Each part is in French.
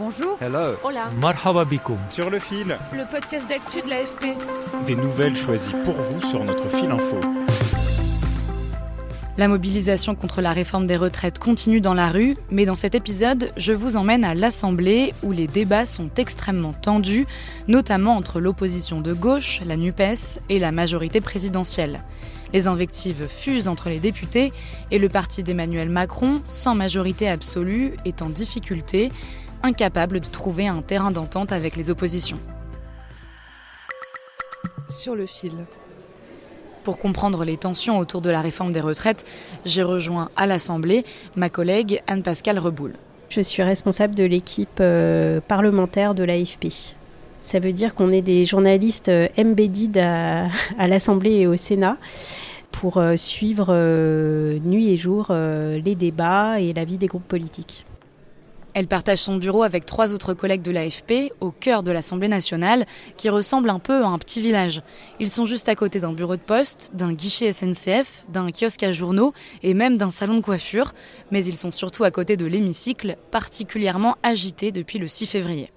Bonjour. Hello. Hola. Marhaba bikoum. Sur le fil, Le podcast d'actu de l'AFP. des nouvelles choisies pour vous sur notre fil info. La mobilisation contre la réforme des retraites continue dans la rue, mais dans cet épisode, je vous emmène à l'Assemblée où les débats sont extrêmement tendus, notamment entre l'opposition de gauche, la NUPES, et la majorité présidentielle. Les invectives fusent entre les députés et le parti d'Emmanuel Macron, sans majorité absolue, est en difficulté, incapable de trouver un terrain d'entente avec les oppositions. Sur le fil. Pour comprendre les tensions autour de la réforme des retraites, j'ai rejoint à l'Assemblée ma collègue Anne-Pascale Reboul. Je suis responsable de l'équipe euh, parlementaire de l'AFP. Ça veut dire qu'on est des journalistes euh, embedded à, à l'Assemblée et au Sénat pour euh, suivre nuit et jour les débats et la vie des groupes politiques. Elle partage son bureau avec trois autres collègues de l'AFP au cœur de l'Assemblée nationale, qui ressemble un peu à un petit village. Ils sont juste à côté d'un bureau de poste, d'un guichet SNCF, d'un kiosque à journaux et même d'un salon de coiffure, mais ils sont surtout à côté de l'hémicycle, particulièrement agité depuis le 6 février.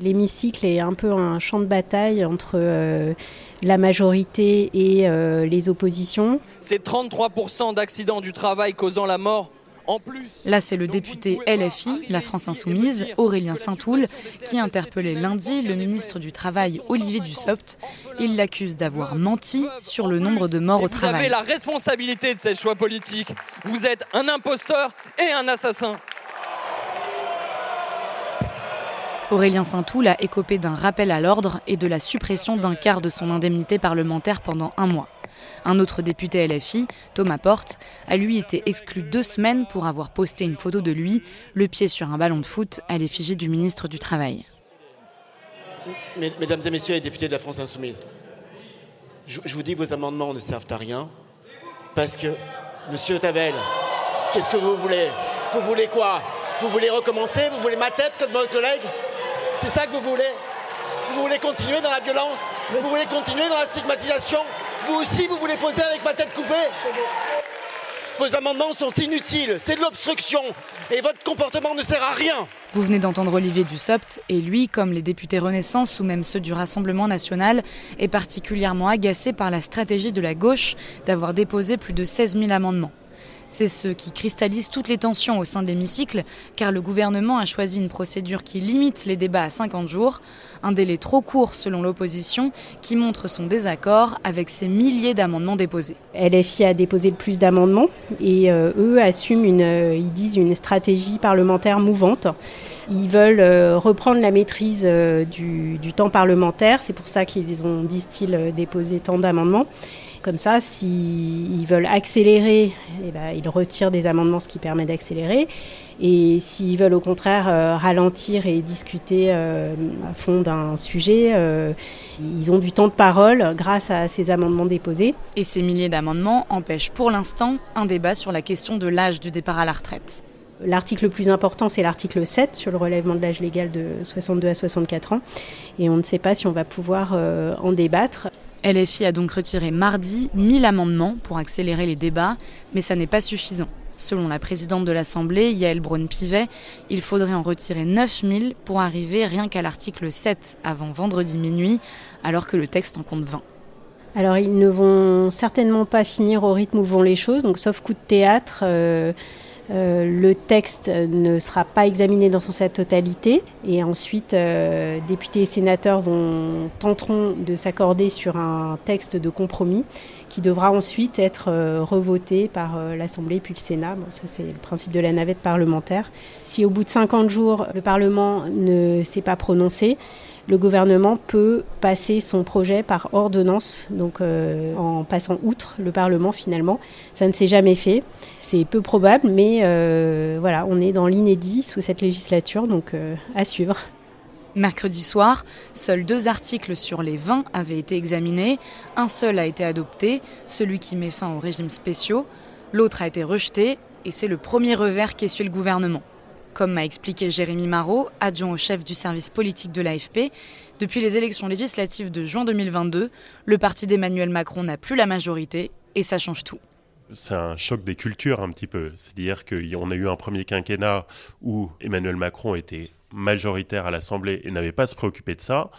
L'hémicycle est un peu un champ de bataille entre euh, la majorité et euh, les oppositions. C'est 33% d'accidents du travail causant la mort. Là, c'est le député LFI, la France Insoumise, Aurélien Saint-Toul, qui interpellait lundi le ministre du Travail, Olivier Dussopt. Il l'accuse d'avoir menti sur le nombre de morts au vous avez travail. la responsabilité de ces choix politiques. Vous êtes un imposteur et un assassin. Aurélien Saint-Toul a écopé d'un rappel à l'ordre et de la suppression d'un quart de son indemnité parlementaire pendant un mois. Un autre député LFI, Thomas Porte, a lui été exclu deux semaines pour avoir posté une photo de lui, le pied sur un ballon de foot, à l'effigie du ministre du Travail. Mes- Mesdames et messieurs les députés de la France Insoumise, je, je vous dis vos amendements ne servent à rien parce que, monsieur Tavel, qu'est-ce que vous voulez? Vous voulez quoi? Vous voulez recommencer? Vous voulez ma tête comme votre collègue? C'est ça que vous voulez? Vous voulez continuer dans la violence? Vous voulez continuer dans la stigmatisation? Vous aussi, vous voulez poser avec ma tête coupée Vos amendements sont inutiles, c'est de l'obstruction. Et votre comportement ne sert à rien. Vous venez d'entendre Olivier Dussopt, et lui, comme les députés Renaissance ou même ceux du Rassemblement national, est particulièrement agacé par la stratégie de la gauche d'avoir déposé plus de 16 000 amendements. C'est ce qui cristallise toutes les tensions au sein de l'hémicycle, car le gouvernement a choisi une procédure qui limite les débats à 50 jours, un délai trop court selon l'opposition, qui montre son désaccord avec ces milliers d'amendements déposés. LFI a déposé le plus d'amendements et euh, eux assument une, euh, ils disent une stratégie parlementaire mouvante. Ils veulent euh, reprendre la maîtrise euh, du, temps parlementaire, c'est pour ça qu'ils ont, disent-ils, euh, déposé tant d'amendements. Comme ça, s'ils veulent accélérer, eh ben, ils retirent des amendements, ce qui permet d'accélérer. Et s'ils veulent au contraire ralentir et discuter à fond d'un sujet, ils ont du temps de parole grâce à ces amendements déposés. Et ces milliers d'amendements empêchent pour l'instant un débat sur la question de l'âge du départ à la retraite. L'article le plus important, c'est l'article 7 sur le relèvement de l'âge légal de 62 à 64 ans. Et on ne sait pas si on va pouvoir euh, en débattre. LFI a donc retiré mardi 1000 amendements pour accélérer les débats, mais ça n'est pas suffisant. Selon la présidente de l'Assemblée, Yael Braun-Pivet, il faudrait en retirer 9000 pour arriver rien qu'à l'article 7 avant vendredi minuit, alors que le texte en compte 20. Alors ils ne vont certainement pas finir au rythme où vont les choses, donc sauf coup de théâtre. euh, le texte ne sera pas examiné dans sa totalité. Et ensuite euh, députés et sénateurs vont tenteront de s'accorder sur un texte de compromis qui devra ensuite être revoté par l'Assemblée puis le Sénat. Ça, c'est le principe de la navette parlementaire. Si au bout de 50 jours, le Parlement ne s'est pas prononcé, le gouvernement peut passer son projet par ordonnance, donc euh, en passant outre le Parlement finalement. Ça ne s'est jamais fait. C'est peu probable, mais euh, voilà, on est dans l'inédit sous cette législature, donc euh, à suivre. Mercredi soir, seuls deux articles sur les 20 avaient été examinés. Un seul a été adopté, celui qui met fin aux régimes spéciaux. L'autre a été rejeté, et c'est le premier revers qu'essuie le gouvernement. Comme m'a expliqué Jérémy Marot, adjoint au chef du service politique de l'AFP, depuis les élections législatives de juin 2022, le parti d'Emmanuel Macron n'a plus la majorité et ça change tout c'est un choc des cultures un petit peu. C'est-à-dire qu'on a eu un premier quinquennat où Emmanuel Macron était majoritaire à l'Assemblée et n'avait pas à se préoccuper de ça.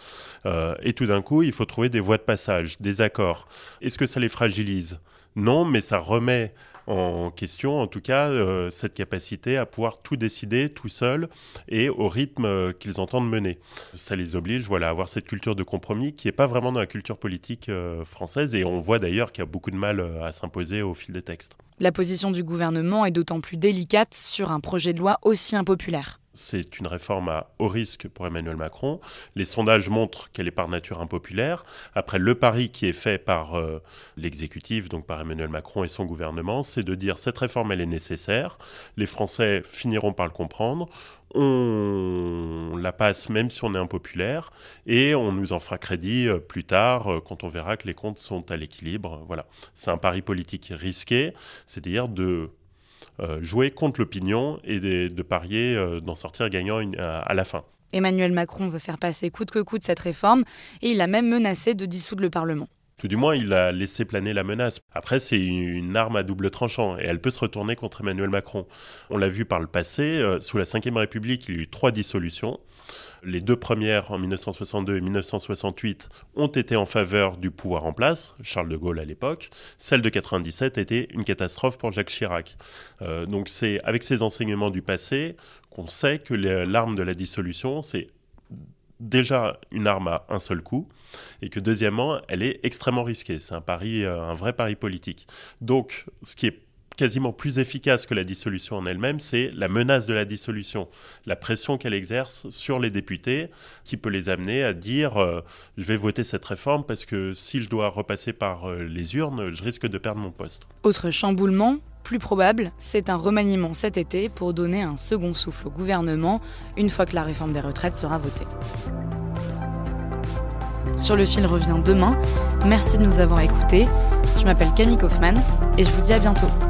Euh, et tout d'un coup, il faut trouver des voies de passage, des accords. Est-ce que ça les fragilise? Non, mais ça remet en question, en tout cas, euh, cette capacité à pouvoir tout décider tout seul et au rythme euh, qu'ils entendent mener. Ça les oblige voilà, à avoir cette culture de compromis qui n'est pas vraiment dans la culture politique française et on voit d'ailleurs qu'il y a beaucoup de mal à s'imposer au fil des textes. La position du gouvernement est d'autant plus délicate sur un projet de loi aussi impopulaire c'est une réforme à haut risque pour Emmanuel Macron. Les sondages montrent qu'elle est par nature impopulaire. Après, le pari qui est fait par euh, l'exécutif, donc par Emmanuel Macron et son gouvernement, c'est de dire cette réforme, elle est nécessaire. Les Français finiront par le comprendre. On la passe même si on est impopulaire et on nous en fera crédit euh, plus tard euh, quand on verra que les comptes sont à l'équilibre. Voilà, c'est un pari politique risqué, c'est-à-dire de jouer contre l'opinion et de, parier euh, d'en sortir gagnant à, la fin. Emmanuel Macron veut faire passer coûte que coûte cette réforme et il a même menacé de dissoudre le Parlement. Tout du moins, il a laissé planer la menace. Après, c'est une arme à double tranchant et elle peut se retourner contre Emmanuel Macron. On l'a vu par le passé, euh, sous la Ve République, il y a eu trois dissolutions. Les deux premières, en 1962 et 1968, ont été en faveur du pouvoir en place, Charles de Gaulle à l'époque. Celle de 97 a été une catastrophe pour Jacques Chirac. Euh, donc c'est avec ces enseignements du passé qu'on sait que l'arme de la dissolution, c'est déjà une arme à un seul coup et que deuxièmement, elle est extrêmement risquée. C'est un pari, euh, un vrai pari politique. Donc, ce qui est quasiment plus efficace que la dissolution en elle-même, c'est la menace de la dissolution, la pression qu'elle exerce sur les députés, qui peut les amener à dire euh, je vais voter cette réforme parce que si je dois repasser par euh, les urnes, je risque de perdre mon poste. Autre chamboulement, plus probable, c'est un remaniement cet été pour donner un second souffle au gouvernement une fois que la réforme des retraites sera votée. Sur le fil revient demain. Merci de nous avoir écoutés. Je m'appelle Camille Kaufmann et je vous dis à bientôt.